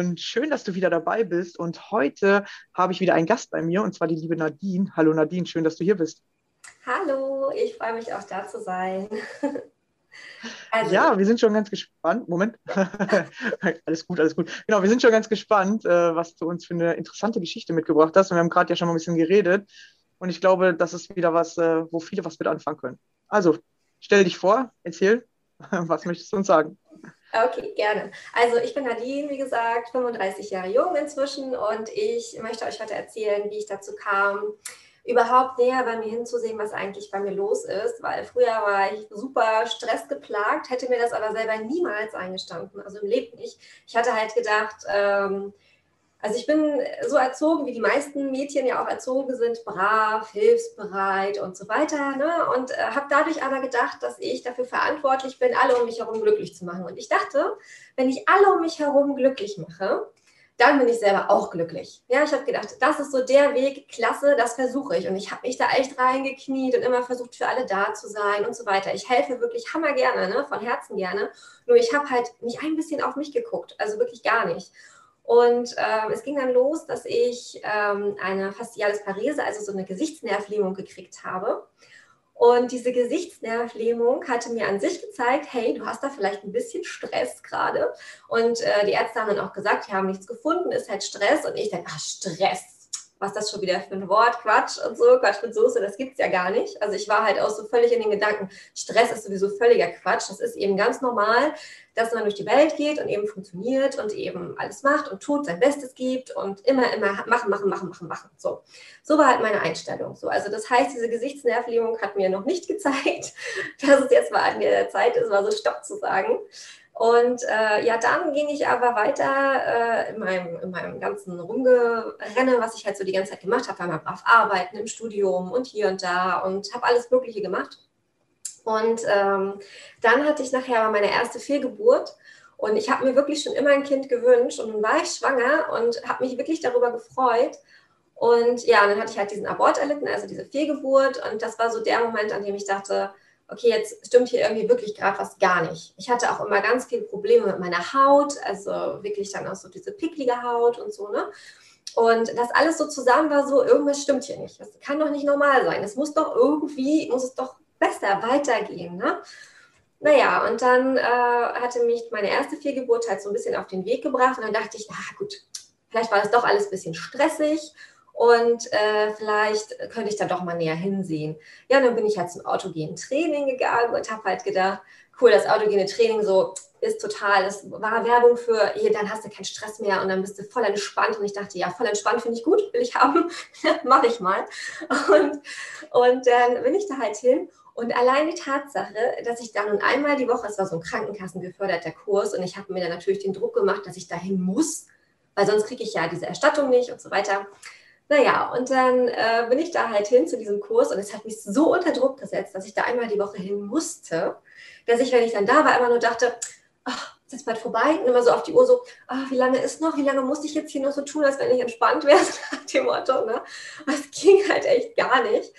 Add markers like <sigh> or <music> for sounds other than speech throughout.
und schön, dass du wieder dabei bist. Und heute habe ich wieder einen Gast bei mir und zwar die liebe Nadine. Hallo Nadine, schön, dass du hier bist. Hallo, ich freue mich auch da zu sein. Also, <laughs> ja, wir sind schon ganz gespannt. Moment. <laughs> alles gut, alles gut. Genau, wir sind schon ganz gespannt, äh, was du uns für eine interessante Geschichte mitgebracht hast. Und wir haben gerade ja schon mal ein bisschen geredet. Und ich glaube, das ist wieder was, äh, wo viele was mit anfangen können. Also, stell dich vor, erzähl, <laughs> was möchtest du uns sagen? Okay, gerne. Also ich bin Nadine, wie gesagt, 35 Jahre jung inzwischen und ich möchte euch heute erzählen, wie ich dazu kam, überhaupt näher bei mir hinzusehen, was eigentlich bei mir los ist, weil früher war ich super stressgeplagt, hätte mir das aber selber niemals eingestanden, also im Leben nicht. Ich hatte halt gedacht, ähm, also ich bin so erzogen, wie die meisten Mädchen ja auch erzogen sind, brav, hilfsbereit und so weiter. Ne? Und äh, habe dadurch aber gedacht, dass ich dafür verantwortlich bin, alle um mich herum glücklich zu machen. Und ich dachte, wenn ich alle um mich herum glücklich mache, dann bin ich selber auch glücklich. Ja, ich habe gedacht, das ist so der Weg, klasse, das versuche ich. Und ich habe mich da echt reingekniet und immer versucht, für alle da zu sein und so weiter. Ich helfe wirklich hammer gerne, ne? von Herzen gerne. Nur ich habe halt nicht ein bisschen auf mich geguckt, also wirklich gar nicht. Und äh, es ging dann los, dass ich ähm, eine Facialis Parese, also so eine Gesichtsnervlähmung gekriegt habe. Und diese Gesichtsnervlähmung hatte mir an sich gezeigt, hey, du hast da vielleicht ein bisschen Stress gerade. Und äh, die Ärzte haben dann auch gesagt, die haben nichts gefunden, ist halt Stress. Und ich denke, ach, Stress was das schon wieder für ein Wort, Quatsch und so, Quatsch mit Soße, das gibt es ja gar nicht. Also ich war halt auch so völlig in den Gedanken, Stress ist sowieso völliger Quatsch. Das ist eben ganz normal, dass man durch die Welt geht und eben funktioniert und eben alles macht und tut, sein Bestes gibt und immer, immer machen, machen, machen, machen, machen. So, so war halt meine Einstellung. So, also das heißt, diese Gesichtsnervlähmung hat mir noch nicht <laughs> gezeigt, dass es jetzt mal an der Zeit ist, mal so Stopp zu sagen. Und äh, ja, dann ging ich aber weiter äh, in, meinem, in meinem ganzen Rumgerenne, was ich halt so die ganze Zeit gemacht habe, war mal brav arbeiten im Studium und hier und da und habe alles Mögliche gemacht. Und ähm, dann hatte ich nachher meine erste Fehlgeburt Und ich habe mir wirklich schon immer ein Kind gewünscht und nun war ich schwanger und habe mich wirklich darüber gefreut. Und ja, dann hatte ich halt diesen Abort erlitten, also diese Fehlgeburt. Und das war so der Moment, an dem ich dachte, okay, jetzt stimmt hier irgendwie wirklich gerade was gar nicht. Ich hatte auch immer ganz viele Probleme mit meiner Haut, also wirklich dann auch so diese picklige Haut und so, ne? Und das alles so zusammen war so, irgendwas stimmt hier nicht. Das kann doch nicht normal sein. Es muss doch irgendwie, muss es doch besser weitergehen, ne? Naja, und dann äh, hatte mich meine erste Fehlgeburt halt so ein bisschen auf den Weg gebracht und dann dachte ich, na gut, vielleicht war das doch alles ein bisschen stressig und äh, vielleicht könnte ich da doch mal näher hinsehen. Ja, dann bin ich halt zum autogenen Training gegangen und habe halt gedacht, cool, das autogene Training so ist total, das war Werbung für, hier, dann hast du keinen Stress mehr und dann bist du voll entspannt. Und ich dachte, ja, voll entspannt finde ich gut, will ich haben, <laughs> mache ich mal. Und, und dann bin ich da halt hin. Und allein die Tatsache, dass ich da nun einmal die Woche, es war so ein Krankenkassengeförderter Kurs und ich habe mir dann natürlich den Druck gemacht, dass ich dahin muss, weil sonst kriege ich ja diese Erstattung nicht und so weiter. Naja, und dann äh, bin ich da halt hin zu diesem Kurs und es hat mich so unter Druck gesetzt, dass ich da einmal die Woche hin musste, dass ich, wenn ich dann da war, immer nur dachte, ach, ist jetzt bald vorbei? Und immer so auf die Uhr so, ach, wie lange ist noch? Wie lange musste ich jetzt hier noch so tun, als wenn ich entspannt wäre? <laughs> Nach dem Motto, ne? Das ging halt echt gar nicht.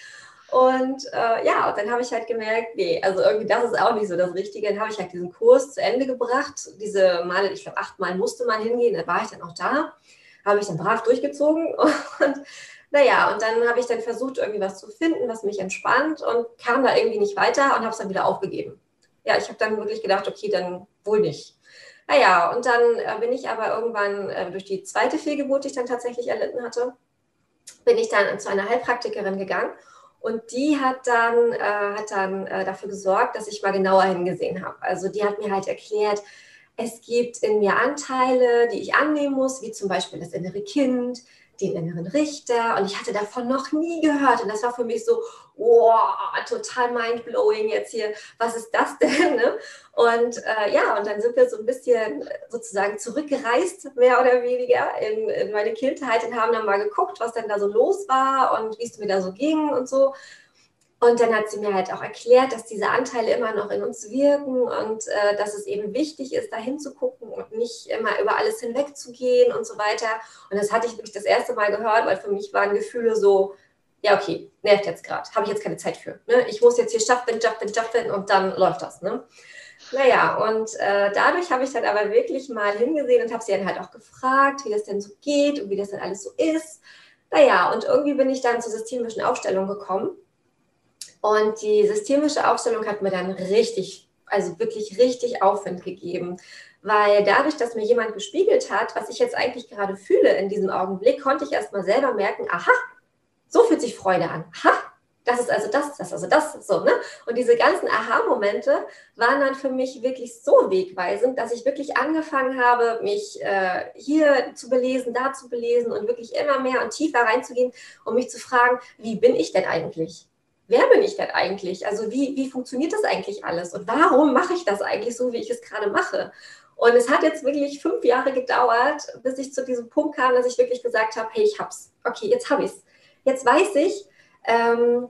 Und äh, ja, und dann habe ich halt gemerkt, nee, also irgendwie das ist auch nicht so das Richtige. Dann habe ich halt diesen Kurs zu Ende gebracht. Diese Male, ich glaube, achtmal musste man hingehen, da war ich dann auch da habe ich dann brav durchgezogen <laughs> und naja, und dann habe ich dann versucht, irgendwie was zu finden, was mich entspannt und kam da irgendwie nicht weiter und habe es dann wieder aufgegeben. Ja, ich habe dann wirklich gedacht, okay, dann wohl nicht. Naja, und dann äh, bin ich aber irgendwann äh, durch die zweite Fehlgeburt, die ich dann tatsächlich erlitten hatte, bin ich dann zu einer Heilpraktikerin gegangen und die hat dann, äh, hat dann äh, dafür gesorgt, dass ich mal genauer hingesehen habe. Also die hat mir halt erklärt, es gibt in mir Anteile, die ich annehmen muss, wie zum Beispiel das innere Kind, den inneren Richter. Und ich hatte davon noch nie gehört. Und das war für mich so, wow, total mindblowing jetzt hier. Was ist das <laughs> denn? Ne? Und äh, ja, und dann sind wir so ein bisschen sozusagen zurückgereist, mehr oder weniger, in, in meine Kindheit und haben dann mal geguckt, was denn da so los war und wie es mir da so ging und so. Und dann hat sie mir halt auch erklärt, dass diese Anteile immer noch in uns wirken und äh, dass es eben wichtig ist, da hinzugucken und nicht immer über alles hinwegzugehen und so weiter. Und das hatte ich wirklich das erste Mal gehört, weil für mich waren Gefühle so, ja, okay, nervt jetzt gerade, habe ich jetzt keine Zeit für. Ne? Ich muss jetzt hier schaffen, schaffen, schaffen und dann läuft das. Ne? Naja, und äh, dadurch habe ich dann aber wirklich mal hingesehen und habe sie dann halt auch gefragt, wie das denn so geht und wie das dann alles so ist. Naja, und irgendwie bin ich dann zur systemischen Aufstellung gekommen und die systemische Aufstellung hat mir dann richtig, also wirklich richtig Aufwind gegeben. Weil dadurch, dass mir jemand gespiegelt hat, was ich jetzt eigentlich gerade fühle in diesem Augenblick, konnte ich erst mal selber merken, aha, so fühlt sich Freude an. Aha, das ist also das, das ist also das, so, ne? Und diese ganzen Aha-Momente waren dann für mich wirklich so wegweisend, dass ich wirklich angefangen habe, mich äh, hier zu belesen, da zu belesen und wirklich immer mehr und tiefer reinzugehen, um mich zu fragen, wie bin ich denn eigentlich? Wer bin ich denn eigentlich? Also wie, wie funktioniert das eigentlich alles? Und warum mache ich das eigentlich so, wie ich es gerade mache? Und es hat jetzt wirklich fünf Jahre gedauert, bis ich zu diesem Punkt kam, dass ich wirklich gesagt habe, hey, ich hab's. Okay, jetzt habe ich's. Jetzt weiß ich, ähm,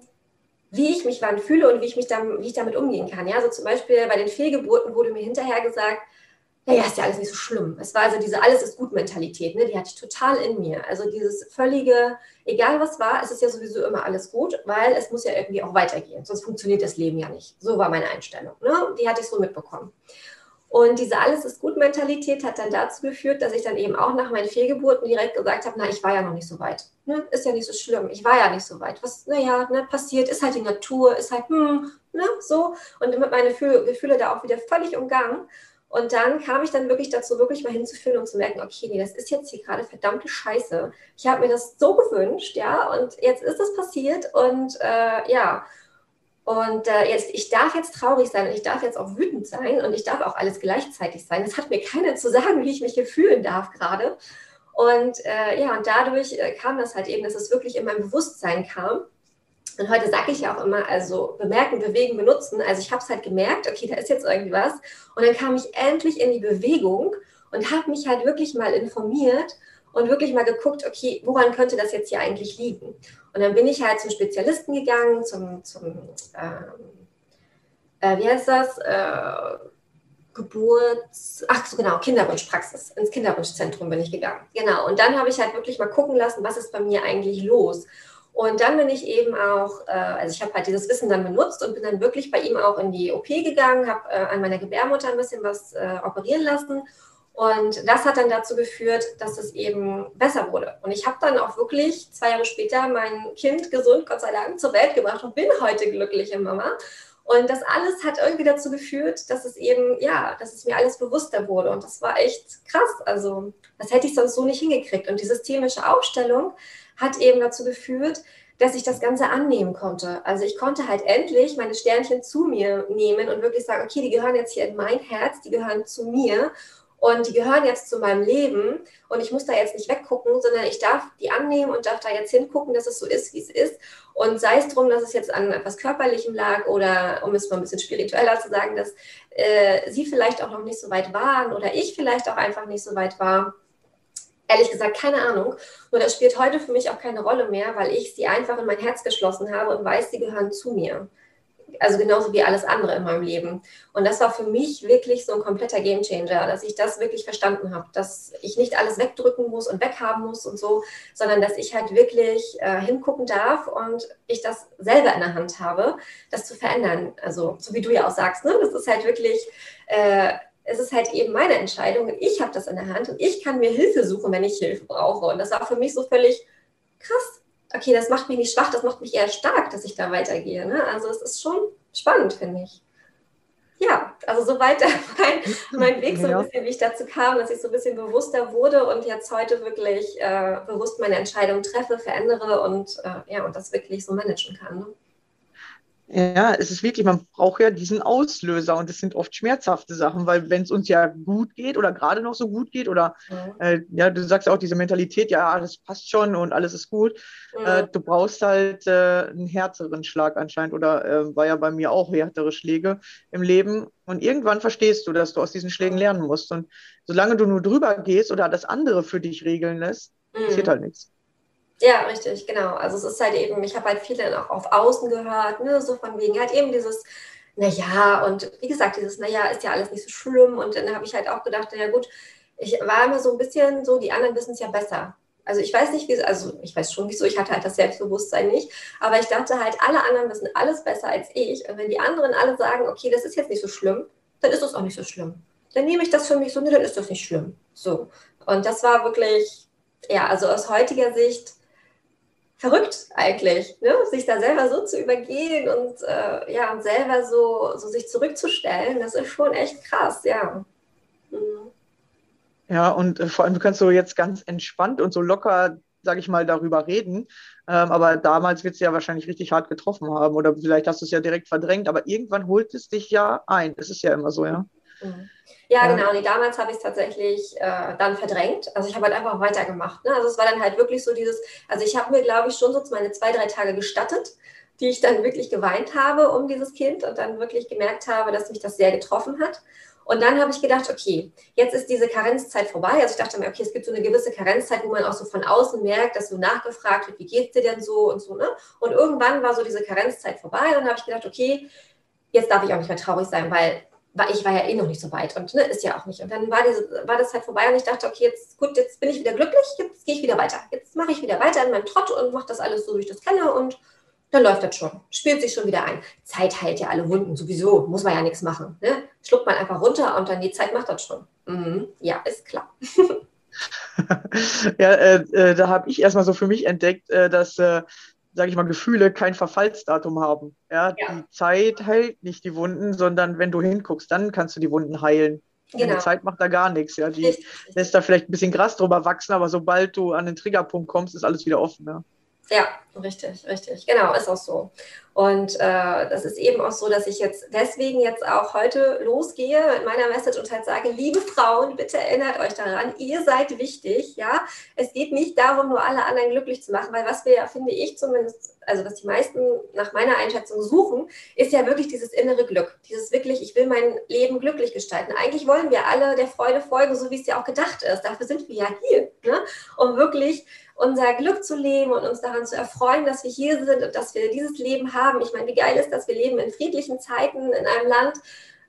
wie ich mich wann fühle und wie ich mich dann, wie ich damit umgehen kann. Ja, also zum Beispiel bei den Fehlgeburten wurde mir hinterher gesagt, naja, ist ja alles nicht so schlimm. Es war also diese Alles ist gut Mentalität, ne? die hatte ich total in mir. Also dieses völlige, egal was war, es ist ja sowieso immer alles gut, weil es muss ja irgendwie auch weitergehen. Sonst funktioniert das Leben ja nicht. So war meine Einstellung. Ne? Die hatte ich so mitbekommen. Und diese Alles ist gut Mentalität hat dann dazu geführt, dass ich dann eben auch nach meinen Fehlgeburten direkt gesagt habe, na, ich war ja noch nicht so weit. Ne? Ist ja nicht so schlimm. Ich war ja nicht so weit. Was, naja, ne, passiert, ist halt die Natur, ist halt, hm, ne, so. Und damit meine Gefühle da auch wieder völlig umgangen. Und dann kam ich dann wirklich dazu, wirklich mal hinzufühlen und zu merken, okay, nee, das ist jetzt hier gerade verdammte Scheiße. Ich habe mir das so gewünscht, ja, und jetzt ist es passiert und äh, ja. Und äh, jetzt, ich darf jetzt traurig sein und ich darf jetzt auch wütend sein und ich darf auch alles gleichzeitig sein. Das hat mir keiner zu sagen, wie ich mich hier fühlen darf gerade. Und äh, ja, und dadurch äh, kam das halt eben, dass es wirklich in mein Bewusstsein kam und heute sage ich ja auch immer, also bemerken, bewegen, benutzen. Also ich habe es halt gemerkt, okay, da ist jetzt irgendwie was. Und dann kam ich endlich in die Bewegung und habe mich halt wirklich mal informiert und wirklich mal geguckt, okay, woran könnte das jetzt hier eigentlich liegen? Und dann bin ich halt zum Spezialisten gegangen, zum, zum ähm, äh, wie heißt das? Äh, Geburts, ach so genau, Kinderwunschpraxis. Ins Kinderwunschzentrum bin ich gegangen. Genau. Und dann habe ich halt wirklich mal gucken lassen, was ist bei mir eigentlich los. Und dann bin ich eben auch, äh, also ich habe halt dieses Wissen dann benutzt und bin dann wirklich bei ihm auch in die OP gegangen, habe äh, an meiner Gebärmutter ein bisschen was äh, operieren lassen. Und das hat dann dazu geführt, dass es eben besser wurde. Und ich habe dann auch wirklich zwei Jahre später mein Kind gesund, Gott sei Dank, zur Welt gebracht und bin heute glückliche Mama. Und das alles hat irgendwie dazu geführt, dass es eben, ja, dass es mir alles bewusster wurde. Und das war echt krass. Also, das hätte ich sonst so nicht hingekriegt. Und die systemische Aufstellung hat eben dazu geführt, dass ich das Ganze annehmen konnte. Also ich konnte halt endlich meine Sternchen zu mir nehmen und wirklich sagen, okay, die gehören jetzt hier in mein Herz, die gehören zu mir und die gehören jetzt zu meinem Leben und ich muss da jetzt nicht weggucken, sondern ich darf die annehmen und darf da jetzt hingucken, dass es so ist, wie es ist. Und sei es drum, dass es jetzt an etwas Körperlichem lag oder, um es mal ein bisschen spiritueller zu sagen, dass äh, sie vielleicht auch noch nicht so weit waren oder ich vielleicht auch einfach nicht so weit war. Ehrlich gesagt, keine Ahnung. Nur das spielt heute für mich auch keine Rolle mehr, weil ich sie einfach in mein Herz geschlossen habe und weiß, sie gehören zu mir also genauso wie alles andere in meinem Leben. Und das war für mich wirklich so ein kompletter Gamechanger, dass ich das wirklich verstanden habe, dass ich nicht alles wegdrücken muss und weghaben muss und so, sondern dass ich halt wirklich äh, hingucken darf und ich das selber in der Hand habe, das zu verändern. Also so wie du ja auch sagst, ne? das ist halt wirklich, äh, es ist halt eben meine Entscheidung und ich habe das in der Hand und ich kann mir Hilfe suchen, wenn ich Hilfe brauche. Und das war für mich so völlig krass okay, das macht mich nicht schwach, das macht mich eher stark, dass ich da weitergehe. Ne? Also es ist schon spannend, finde ich. Ja, also soweit <laughs> mein, mein Weg so ein bisschen, wie ich dazu kam, dass ich so ein bisschen bewusster wurde und jetzt heute wirklich äh, bewusst meine Entscheidungen treffe, verändere und äh, ja, und das wirklich so managen kann. Ne? Ja, es ist wirklich, man braucht ja diesen Auslöser und es sind oft schmerzhafte Sachen, weil wenn es uns ja gut geht oder gerade noch so gut geht oder ja, äh, ja du sagst ja auch diese Mentalität, ja, das passt schon und alles ist gut, ja. äh, du brauchst halt äh, einen härteren Schlag anscheinend oder äh, war ja bei mir auch härtere Schläge im Leben und irgendwann verstehst du, dass du aus diesen Schlägen lernen musst und solange du nur drüber gehst oder das andere für dich regeln lässt, mhm. passiert halt nichts. Ja, richtig, genau. Also es ist halt eben, ich habe halt viele auch auf Außen gehört, ne, so von wegen halt eben dieses, naja, und wie gesagt, dieses, naja, ist ja alles nicht so schlimm. Und dann habe ich halt auch gedacht, naja gut, ich war immer so ein bisschen so, die anderen wissen es ja besser. Also ich weiß nicht, wie, also ich weiß schon wieso, ich hatte halt das Selbstbewusstsein nicht, aber ich dachte halt, alle anderen wissen alles besser als ich. Und wenn die anderen alle sagen, okay, das ist jetzt nicht so schlimm, dann ist das auch nicht so schlimm. Dann nehme ich das für mich so, ne, dann ist das nicht schlimm. So. Und das war wirklich, ja, also aus heutiger Sicht verrückt eigentlich, ne? sich da selber so zu übergehen und äh, ja, und selber so, so sich zurückzustellen, das ist schon echt krass, ja. Mhm. Ja, und äh, vor allem, du kannst so jetzt ganz entspannt und so locker, sag ich mal, darüber reden. Ähm, aber damals wird es ja wahrscheinlich richtig hart getroffen haben. Oder vielleicht hast du es ja direkt verdrängt, aber irgendwann holt es dich ja ein. Es ist ja immer so, ja. Mhm. Ja, genau. Nee, damals habe ich es tatsächlich äh, dann verdrängt. Also ich habe halt einfach weitergemacht. Ne? Also es war dann halt wirklich so dieses, also ich habe mir, glaube ich, schon so meine zwei, drei Tage gestattet, die ich dann wirklich geweint habe um dieses Kind und dann wirklich gemerkt habe, dass mich das sehr getroffen hat. Und dann habe ich gedacht, okay, jetzt ist diese Karenzzeit vorbei. Also ich dachte mir, okay, es gibt so eine gewisse Karenzzeit, wo man auch so von außen merkt, dass so nachgefragt wird, wie geht's dir denn so und so. Ne? Und irgendwann war so diese Karenzzeit vorbei und dann habe ich gedacht, okay, jetzt darf ich auch nicht mehr traurig sein, weil war, ich war ja eh noch nicht so weit und ne, ist ja auch nicht. Und dann war, diese, war das halt vorbei und ich dachte, okay, jetzt gut, jetzt bin ich wieder glücklich, jetzt gehe ich wieder weiter. Jetzt mache ich wieder weiter in meinem Trott und mache das alles so, wie ich das kenne und dann läuft das schon. Spielt sich schon wieder ein. Zeit heilt ja alle Wunden, sowieso, muss man ja nichts machen. Ne? Schluckt man einfach runter und dann die Zeit macht das schon. Mhm. Ja, ist klar. <laughs> <laughs> ja, äh, äh, da habe ich erstmal so für mich entdeckt, äh, dass äh, sage ich mal, Gefühle kein Verfallsdatum haben. Ja, ja, Die Zeit heilt nicht die Wunden, sondern wenn du hinguckst, dann kannst du die Wunden heilen. Genau. Die Zeit macht da gar nichts. Ja. Die lässt da vielleicht ein bisschen Gras drüber wachsen, aber sobald du an den Triggerpunkt kommst, ist alles wieder offen. Ja. Ja, richtig, richtig. Genau, ist auch so. Und äh, das ist eben auch so, dass ich jetzt deswegen jetzt auch heute losgehe mit meiner Message und halt sage, liebe Frauen, bitte erinnert euch daran, ihr seid wichtig, ja. Es geht nicht darum, nur alle anderen glücklich zu machen, weil was wir ja, finde ich zumindest, also was die meisten nach meiner Einschätzung suchen, ist ja wirklich dieses innere Glück. Dieses wirklich, ich will mein Leben glücklich gestalten. Eigentlich wollen wir alle der Freude folgen, so wie es ja auch gedacht ist. Dafür sind wir ja hier, ne? um wirklich unser Glück zu leben und uns daran zu erfreuen, dass wir hier sind und dass wir dieses Leben haben. Ich meine, wie geil ist das? Wir leben in friedlichen Zeiten in einem Land,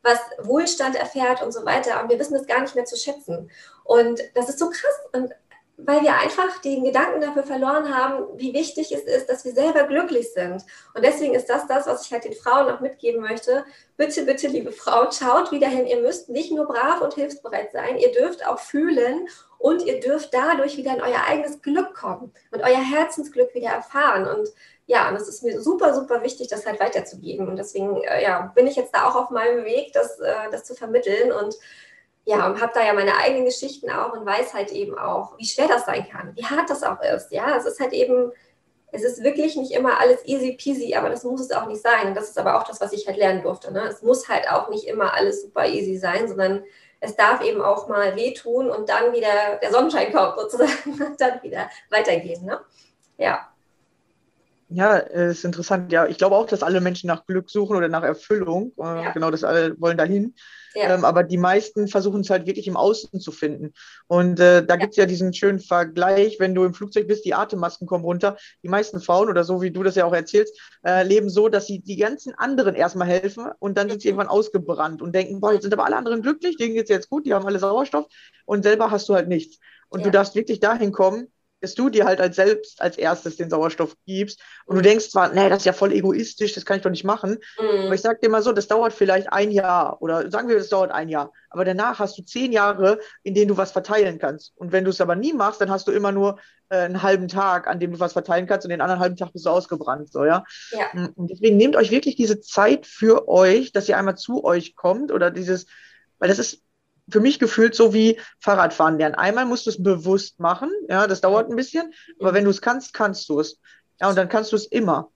was Wohlstand erfährt und so weiter. Und wir wissen es gar nicht mehr zu schätzen. Und das ist so krass. Und weil wir einfach den Gedanken dafür verloren haben, wie wichtig es ist, dass wir selber glücklich sind. Und deswegen ist das das, was ich halt den Frauen auch mitgeben möchte. Bitte, bitte, liebe Frau, schaut wieder hin. Ihr müsst nicht nur brav und hilfsbereit sein, ihr dürft auch fühlen und ihr dürft dadurch wieder in euer eigenes Glück kommen und euer Herzensglück wieder erfahren. Und ja, und es ist mir super, super wichtig, das halt weiterzugeben. Und deswegen äh, ja, bin ich jetzt da auch auf meinem Weg, das, äh, das zu vermitteln. Und ja, und habe da ja meine eigenen Geschichten auch und weiß halt eben auch, wie schwer das sein kann, wie hart das auch ist. Ja, es ist halt eben, es ist wirklich nicht immer alles easy peasy, aber das muss es auch nicht sein. Und das ist aber auch das, was ich halt lernen durfte. Ne? Es muss halt auch nicht immer alles super easy sein, sondern es darf eben auch mal wehtun und dann wieder der Sonnenschein kommt sozusagen <laughs> und dann wieder weitergehen. Ne? Ja. Ja, ist interessant. Ja, ich glaube auch, dass alle Menschen nach Glück suchen oder nach Erfüllung. Äh, ja. Genau, das alle wollen dahin. Ja. Ähm, aber die meisten versuchen es halt wirklich im Außen zu finden. Und äh, da ja. gibt es ja diesen schönen Vergleich, wenn du im Flugzeug bist, die Atemmasken kommen runter. Die meisten Frauen, oder so wie du das ja auch erzählst, äh, leben so, dass sie die ganzen anderen erstmal helfen und dann sind sie mhm. irgendwann ausgebrannt und denken, boah, jetzt sind aber alle anderen glücklich, denen geht es jetzt gut, die haben alle Sauerstoff und selber hast du halt nichts. Und ja. du darfst wirklich dahin kommen, dass du dir halt als selbst als erstes den Sauerstoff gibst. Und du denkst zwar, nee, das ist ja voll egoistisch, das kann ich doch nicht machen. Mhm. Aber ich sag dir mal so, das dauert vielleicht ein Jahr oder sagen wir, das dauert ein Jahr. Aber danach hast du zehn Jahre, in denen du was verteilen kannst. Und wenn du es aber nie machst, dann hast du immer nur äh, einen halben Tag, an dem du was verteilen kannst und den anderen halben Tag bist du ausgebrannt. So, ja? ja. Mm, und deswegen nehmt euch wirklich diese Zeit für euch, dass ihr einmal zu euch kommt oder dieses, weil das ist für mich gefühlt so wie Fahrradfahren lernen. Einmal musst du es bewusst machen, ja, das dauert ein bisschen, aber wenn du es kannst, kannst du es. Ja, und dann kannst du es immer.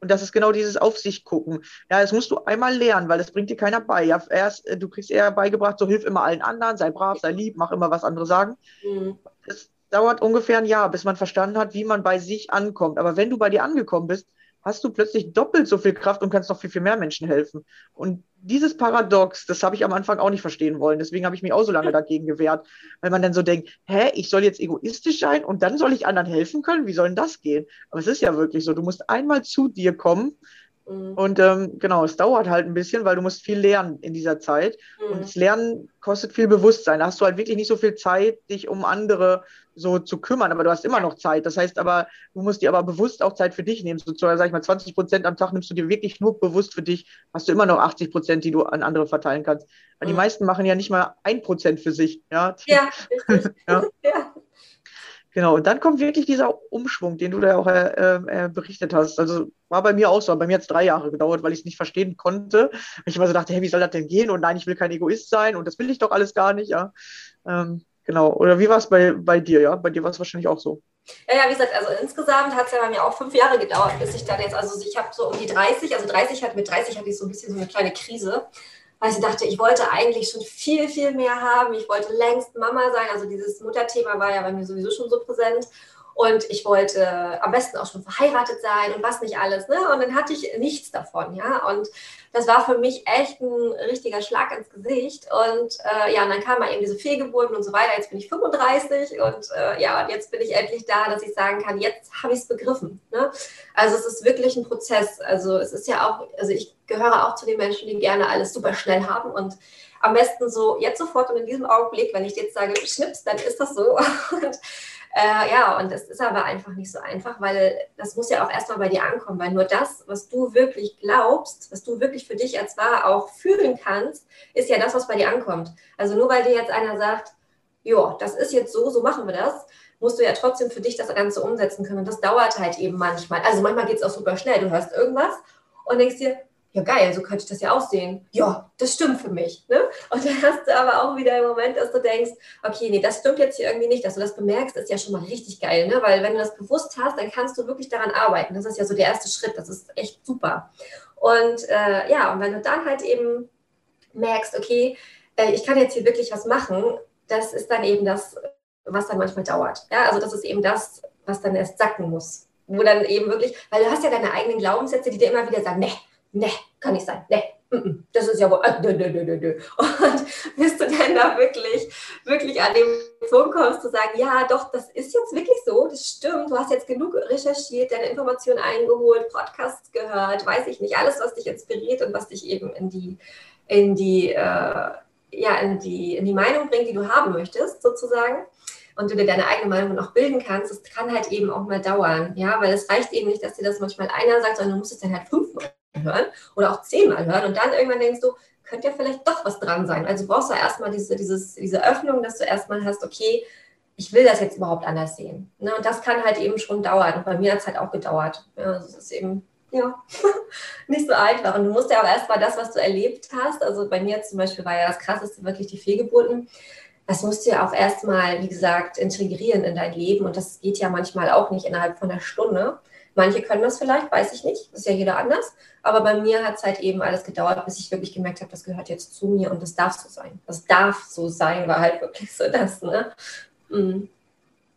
Und das ist genau dieses Auf sich gucken. Ja, das musst du einmal lernen, weil das bringt dir keiner bei. Ja, erst, äh, du kriegst eher beigebracht, so hilf immer allen anderen, sei brav, sei lieb, mach immer, was andere sagen. Mhm. Es dauert ungefähr ein Jahr, bis man verstanden hat, wie man bei sich ankommt. Aber wenn du bei dir angekommen bist, hast du plötzlich doppelt so viel Kraft und kannst noch viel, viel mehr Menschen helfen. Und dieses Paradox, das habe ich am Anfang auch nicht verstehen wollen. Deswegen habe ich mich auch so lange <laughs> dagegen gewehrt, weil man dann so denkt, hä, ich soll jetzt egoistisch sein und dann soll ich anderen helfen können? Wie soll denn das gehen? Aber es ist ja wirklich so, du musst einmal zu dir kommen Mhm. Und ähm, genau, es dauert halt ein bisschen, weil du musst viel lernen in dieser Zeit. Mhm. Und das Lernen kostet viel Bewusstsein. Da hast du halt wirklich nicht so viel Zeit, dich um andere so zu kümmern, aber du hast immer noch Zeit. Das heißt aber, du musst dir aber bewusst auch Zeit für dich nehmen. So, sag ich mal, 20 Prozent am Tag nimmst du dir wirklich nur bewusst für dich, hast du immer noch 80 Prozent, die du an andere verteilen kannst. Weil mhm. die meisten machen ja nicht mal ein Prozent für sich. Ja, ja <laughs> richtig. ja. <laughs> ja. Genau, und dann kommt wirklich dieser Umschwung, den du da auch äh, äh, berichtet hast. Also war bei mir auch so. Bei mir hat es drei Jahre gedauert, weil ich es nicht verstehen konnte. Ich immer so dachte, hey, wie soll das denn gehen? Und nein, ich will kein Egoist sein und das will ich doch alles gar nicht. Ja, ähm, genau. Oder wie war es bei, bei dir? Ja, bei dir war es wahrscheinlich auch so. Ja, ja, wie gesagt, also insgesamt hat es ja bei mir auch fünf Jahre gedauert, bis ich dann jetzt, also ich habe so um die 30, also 30 hat mit 30 hatte ich so ein bisschen so eine kleine Krise weil sie dachte, ich wollte eigentlich schon viel, viel mehr haben. Ich wollte längst Mama sein. Also dieses Mutterthema war ja bei mir sowieso schon so präsent. Und ich wollte am besten auch schon verheiratet sein und was nicht alles. Ne? Und dann hatte ich nichts davon, ja. Und das war für mich echt ein richtiger Schlag ins Gesicht. Und äh, ja, und dann kamen eben diese Fehlgeburten und so weiter. Jetzt bin ich 35 und äh, ja, und jetzt bin ich endlich da, dass ich sagen kann, jetzt habe ich es begriffen. Ne? Also es ist wirklich ein Prozess. Also es ist ja auch, also ich gehöre auch zu den Menschen, die gerne alles super schnell haben und am besten so jetzt sofort und in diesem Augenblick, wenn ich jetzt sage, schnips, dann ist das so. <laughs> Und äh, ja, und das ist aber einfach nicht so einfach, weil das muss ja auch erstmal bei dir ankommen, weil nur das, was du wirklich glaubst, was du wirklich für dich als wahr auch fühlen kannst, ist ja das, was bei dir ankommt. Also nur weil dir jetzt einer sagt, ja, das ist jetzt so, so machen wir das, musst du ja trotzdem für dich das Ganze umsetzen können. Und das dauert halt eben manchmal. Also manchmal geht es auch super schnell. Du hörst irgendwas und denkst dir, ja geil, so könnte ich das ja aussehen. Ja, das stimmt für mich. Ne? Und dann hast du aber auch wieder im Moment, dass du denkst, okay, nee, das stimmt jetzt hier irgendwie nicht, dass du das bemerkst, ist ja schon mal richtig geil, ne? weil wenn du das bewusst hast, dann kannst du wirklich daran arbeiten. Das ist ja so der erste Schritt, das ist echt super. Und äh, ja, und wenn du dann halt eben merkst, okay, äh, ich kann jetzt hier wirklich was machen, das ist dann eben das, was dann manchmal dauert. Ja, also das ist eben das, was dann erst sacken muss. Wo dann eben wirklich, weil du hast ja deine eigenen Glaubenssätze, die dir immer wieder sagen, ne, ne, kann nicht sein, ne, das ist ja wohl, äh. Und <laughs> bist du denn da wirklich, wirklich an dem Punkt kommst, zu sagen, ja, doch, das ist jetzt wirklich so, das stimmt, du hast jetzt genug recherchiert, deine Informationen eingeholt, Podcasts gehört, weiß ich nicht, alles, was dich inspiriert und was dich eben in die, in die, äh, ja, in die, in die Meinung bringt, die du haben möchtest, sozusagen und du dir deine eigene Meinung noch bilden kannst, das kann halt eben auch mal dauern, ja, weil es reicht eben nicht, dass dir das manchmal einer sagt, sondern du musst es dann halt fünfmal hören oder auch zehnmal hören und dann irgendwann denkst du, könnte ja vielleicht doch was dran sein. Also brauchst du erstmal diese, dieses, diese Öffnung, dass du erstmal hast, okay, ich will das jetzt überhaupt anders sehen. Ne? Und das kann halt eben schon dauern. Und bei mir hat es halt auch gedauert. Ja, also es ist eben ja, <laughs> nicht so einfach. Und du musst ja auch erstmal das, was du erlebt hast, also bei mir zum Beispiel war ja das Krasseste wirklich die Fehlgeburten, das musst du ja auch erstmal, wie gesagt, integrieren in dein Leben. Und das geht ja manchmal auch nicht innerhalb von einer Stunde. Manche können das vielleicht, weiß ich nicht, ist ja jeder anders. Aber bei mir hat es halt eben alles gedauert, bis ich wirklich gemerkt habe, das gehört jetzt zu mir und das darf so sein. Das darf so sein, war halt wirklich so das. Ne? Mhm.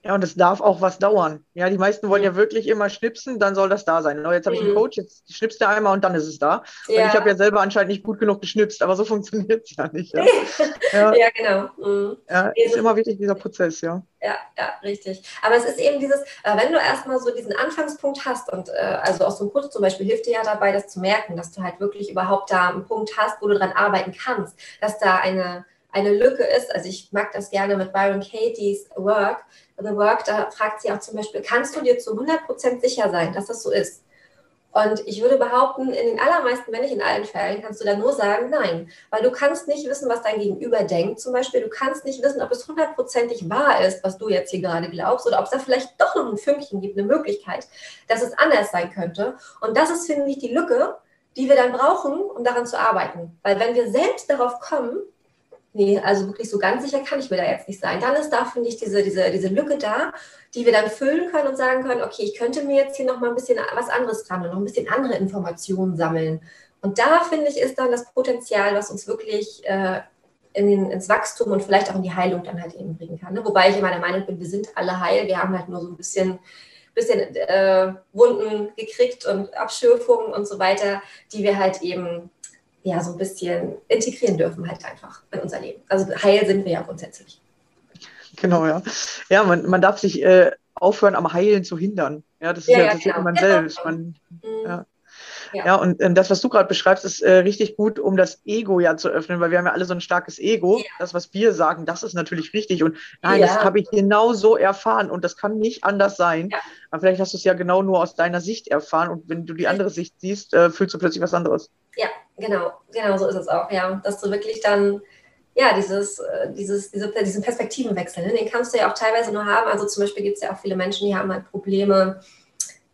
Ja, und es darf auch was dauern. Ja, die meisten wollen ja wirklich immer schnipsen, dann soll das da sein. No, jetzt habe ich einen mhm. Coach, jetzt schnippst du einmal und dann ist es da. Ja. Und ich habe ja selber anscheinend nicht gut genug geschnipst, aber so funktioniert es ja nicht. Ja, <laughs> ja. ja genau. Mhm. Ja, ist immer wichtig, dieser Prozess, ja. Ja, ja, richtig. Aber es ist eben dieses, äh, wenn du erstmal so diesen Anfangspunkt hast und äh, also aus so einem Kurs zum Beispiel hilft dir ja dabei, das zu merken, dass du halt wirklich überhaupt da einen Punkt hast, wo du dran arbeiten kannst, dass da eine eine Lücke ist. Also ich mag das gerne mit Byron Katie's Work, The Work, da fragt sie auch zum Beispiel, kannst du dir zu 100% sicher sein, dass das so ist? Und ich würde behaupten, in den allermeisten, wenn nicht in allen Fällen, kannst du dann nur sagen, nein, weil du kannst nicht wissen, was dein Gegenüber denkt. Zum Beispiel, du kannst nicht wissen, ob es hundertprozentig wahr ist, was du jetzt hier gerade glaubst, oder ob es da vielleicht doch noch ein Fünkchen gibt, eine Möglichkeit, dass es anders sein könnte. Und das ist, finde ich, die Lücke, die wir dann brauchen, um daran zu arbeiten. Weil wenn wir selbst darauf kommen, nee, also wirklich so ganz sicher kann ich mir da jetzt nicht sein. Dann ist da, finde ich, diese, diese, diese Lücke da, die wir dann füllen können und sagen können, okay, ich könnte mir jetzt hier noch mal ein bisschen was anderes dran und noch ein bisschen andere Informationen sammeln. Und da, finde ich, ist dann das Potenzial, was uns wirklich äh, in den, ins Wachstum und vielleicht auch in die Heilung dann halt eben bringen kann. Ne? Wobei ich immer der Meinung bin, wir sind alle heil, wir haben halt nur so ein bisschen bisschen äh, Wunden gekriegt und Abschürfungen und so weiter, die wir halt eben ja so ein bisschen integrieren dürfen halt einfach in unser Leben. Also heil sind wir ja grundsätzlich. Genau, ja. Ja, man, man darf sich äh, aufhören, am Heilen zu hindern. Ja, das ist ja, ja, das genau. man genau. selbst. Man, mhm. ja. Ja. ja, und ähm, das, was du gerade beschreibst, ist äh, richtig gut, um das Ego ja zu öffnen, weil wir haben ja alle so ein starkes Ego. Ja. Das, was wir sagen, das ist natürlich richtig. Und nein, ja. das habe ich genau so erfahren und das kann nicht anders sein. Aber vielleicht hast du es ja genau nur aus deiner Sicht erfahren und wenn du die andere Sicht siehst, äh, fühlst du plötzlich was anderes. Ja, genau, genau so ist es auch, ja. Dass du wirklich dann ja, dieses, äh, dieses, diese, diesen Perspektivenwechsel, ne? den kannst du ja auch teilweise nur haben. Also zum Beispiel gibt es ja auch viele Menschen, die haben halt Probleme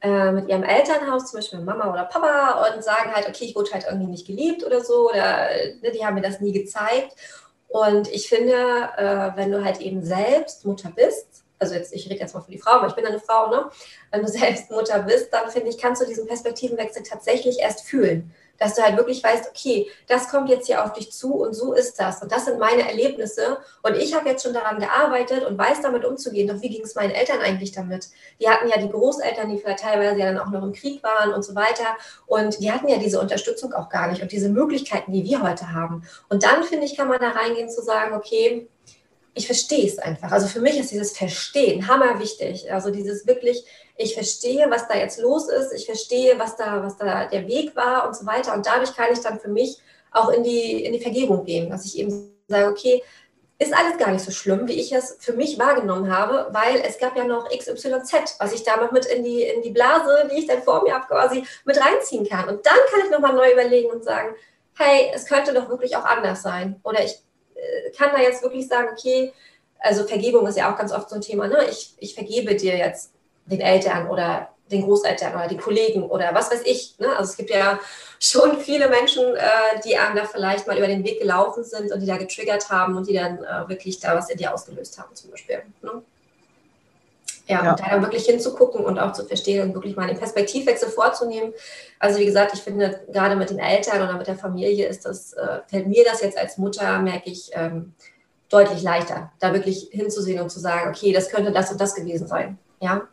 äh, mit ihrem Elternhaus, zum Beispiel Mama oder Papa, und sagen halt, okay, ich wurde halt irgendwie nicht geliebt oder so, oder ne, die haben mir das nie gezeigt. Und ich finde, äh, wenn du halt eben selbst Mutter bist, also jetzt, ich rede jetzt mal für die Frau, aber ich bin eine Frau, ne? Wenn du <laughs> selbst Mutter bist, dann finde ich, kannst du diesen Perspektivenwechsel tatsächlich erst fühlen dass du halt wirklich weißt, okay, das kommt jetzt hier auf dich zu und so ist das. Und das sind meine Erlebnisse. Und ich habe jetzt schon daran gearbeitet und weiß damit umzugehen. Doch wie ging es meinen Eltern eigentlich damit? Die hatten ja die Großeltern, die vielleicht teilweise ja dann auch noch im Krieg waren und so weiter. Und die hatten ja diese Unterstützung auch gar nicht und diese Möglichkeiten, die wir heute haben. Und dann, finde ich, kann man da reingehen zu sagen, okay, ich verstehe es einfach. Also für mich ist dieses Verstehen hammer wichtig. Also dieses wirklich, ich verstehe, was da jetzt los ist, ich verstehe, was da, was da der Weg war und so weiter. Und dadurch kann ich dann für mich auch in die, in die Vergebung gehen, dass ich eben sage, okay, ist alles gar nicht so schlimm, wie ich es für mich wahrgenommen habe, weil es gab ja noch XYZ, was ich da noch mit in die, in die Blase, die ich dann vor mir habe, quasi mit reinziehen kann. Und dann kann ich nochmal neu überlegen und sagen, hey, es könnte doch wirklich auch anders sein. Oder ich kann da jetzt wirklich sagen, okay, also Vergebung ist ja auch ganz oft so ein Thema, ne? ich, ich vergebe dir jetzt den Eltern oder den Großeltern oder die Kollegen oder was weiß ich. Ne? Also es gibt ja <laughs> schon viele Menschen, äh, die einem da vielleicht mal über den Weg gelaufen sind und die da getriggert haben und die dann äh, wirklich da was in dir ausgelöst haben zum Beispiel. Ne? Ja, ja, und da dann wirklich hinzugucken und auch zu verstehen und wirklich mal den Perspektivwechsel vorzunehmen. Also wie gesagt, ich finde, gerade mit den Eltern oder mit der Familie ist das, äh, fällt mir das jetzt als Mutter, merke ich, ähm, deutlich leichter, da wirklich hinzusehen und zu sagen, okay, das könnte das und das gewesen sein. Ja,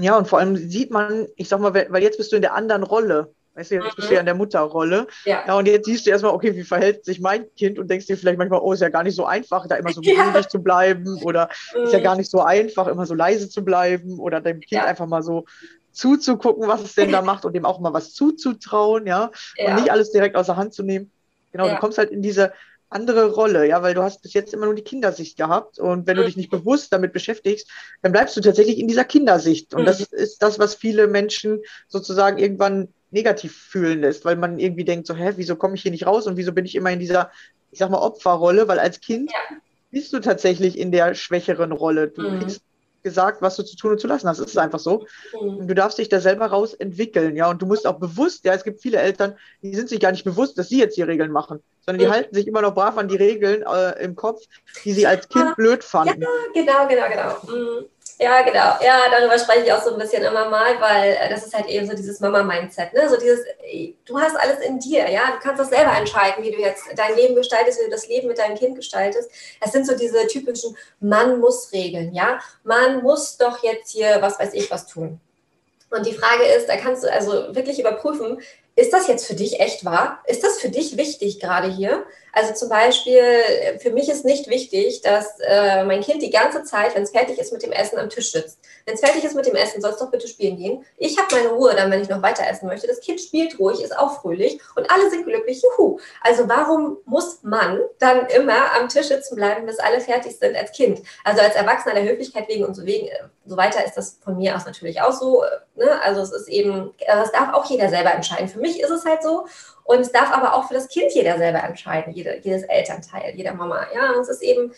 ja, und vor allem sieht man, ich sag mal, weil jetzt bist du in der anderen Rolle. Weißt du, jetzt bist du ja in der Mutterrolle. Ja. ja, und jetzt siehst du erstmal, okay, wie verhält sich mein Kind und denkst dir vielleicht manchmal, oh, ist ja gar nicht so einfach, da immer so <laughs> geduldig ja. zu bleiben oder mhm. ist ja gar nicht so einfach, immer so leise zu bleiben oder deinem Kind ja. einfach mal so zuzugucken, was es denn da macht und dem auch mal was zuzutrauen, ja, und nicht alles direkt aus der Hand zu nehmen. Genau, du kommst halt in diese andere Rolle, ja, weil du hast bis jetzt immer nur die Kindersicht gehabt und wenn mhm. du dich nicht bewusst damit beschäftigst, dann bleibst du tatsächlich in dieser Kindersicht und mhm. das ist das, was viele Menschen sozusagen irgendwann negativ fühlen lässt, weil man irgendwie denkt so, hä, wieso komme ich hier nicht raus und wieso bin ich immer in dieser, ich sag mal, Opferrolle, weil als Kind ja. bist du tatsächlich in der schwächeren Rolle. Du mhm. kriegst gesagt, was du zu tun und zu lassen hast. Das ist einfach so. Mhm. Und du darfst dich da selber raus entwickeln, ja. Und du musst auch bewusst, ja, es gibt viele Eltern, die sind sich gar nicht bewusst, dass sie jetzt die Regeln machen, sondern die mhm. halten sich immer noch brav an die Regeln äh, im Kopf, die sie als Kind ja. blöd fanden. Ja, genau, genau, genau. Ja, genau. Ja, darüber spreche ich auch so ein bisschen immer mal, weil äh, das ist halt eben so dieses Mama-Mindset. Ne? So dieses, du hast alles in dir, ja. Du kannst das selber entscheiden, wie du jetzt dein Leben gestaltest, wie du das Leben mit deinem Kind gestaltest. Es sind so diese typischen Man-muss-Regeln, ja. Man muss doch jetzt hier, was weiß ich, was tun. Und die Frage ist, da kannst du also wirklich überprüfen, ist das jetzt für dich echt wahr? Ist das für dich wichtig gerade hier? Also zum Beispiel, für mich ist nicht wichtig, dass äh, mein Kind die ganze Zeit, wenn es fertig ist mit dem Essen, am Tisch sitzt. Wenn es fertig ist mit dem Essen, soll es doch bitte spielen gehen. Ich habe meine Ruhe dann, wenn ich noch weiter essen möchte. Das Kind spielt ruhig, ist auch fröhlich und alle sind glücklich. Juhu. Also warum muss man dann immer am Tisch sitzen bleiben, bis alle fertig sind als Kind? Also als Erwachsener der Höflichkeit wegen und so, wegen, so weiter ist das von mir aus natürlich auch so. Ne? Also es ist eben, das darf auch jeder selber entscheiden. Für mich ist es halt so. Und es darf aber auch für das Kind jeder selber entscheiden, jede, jedes Elternteil, jeder Mama. Ja, und es ist eben,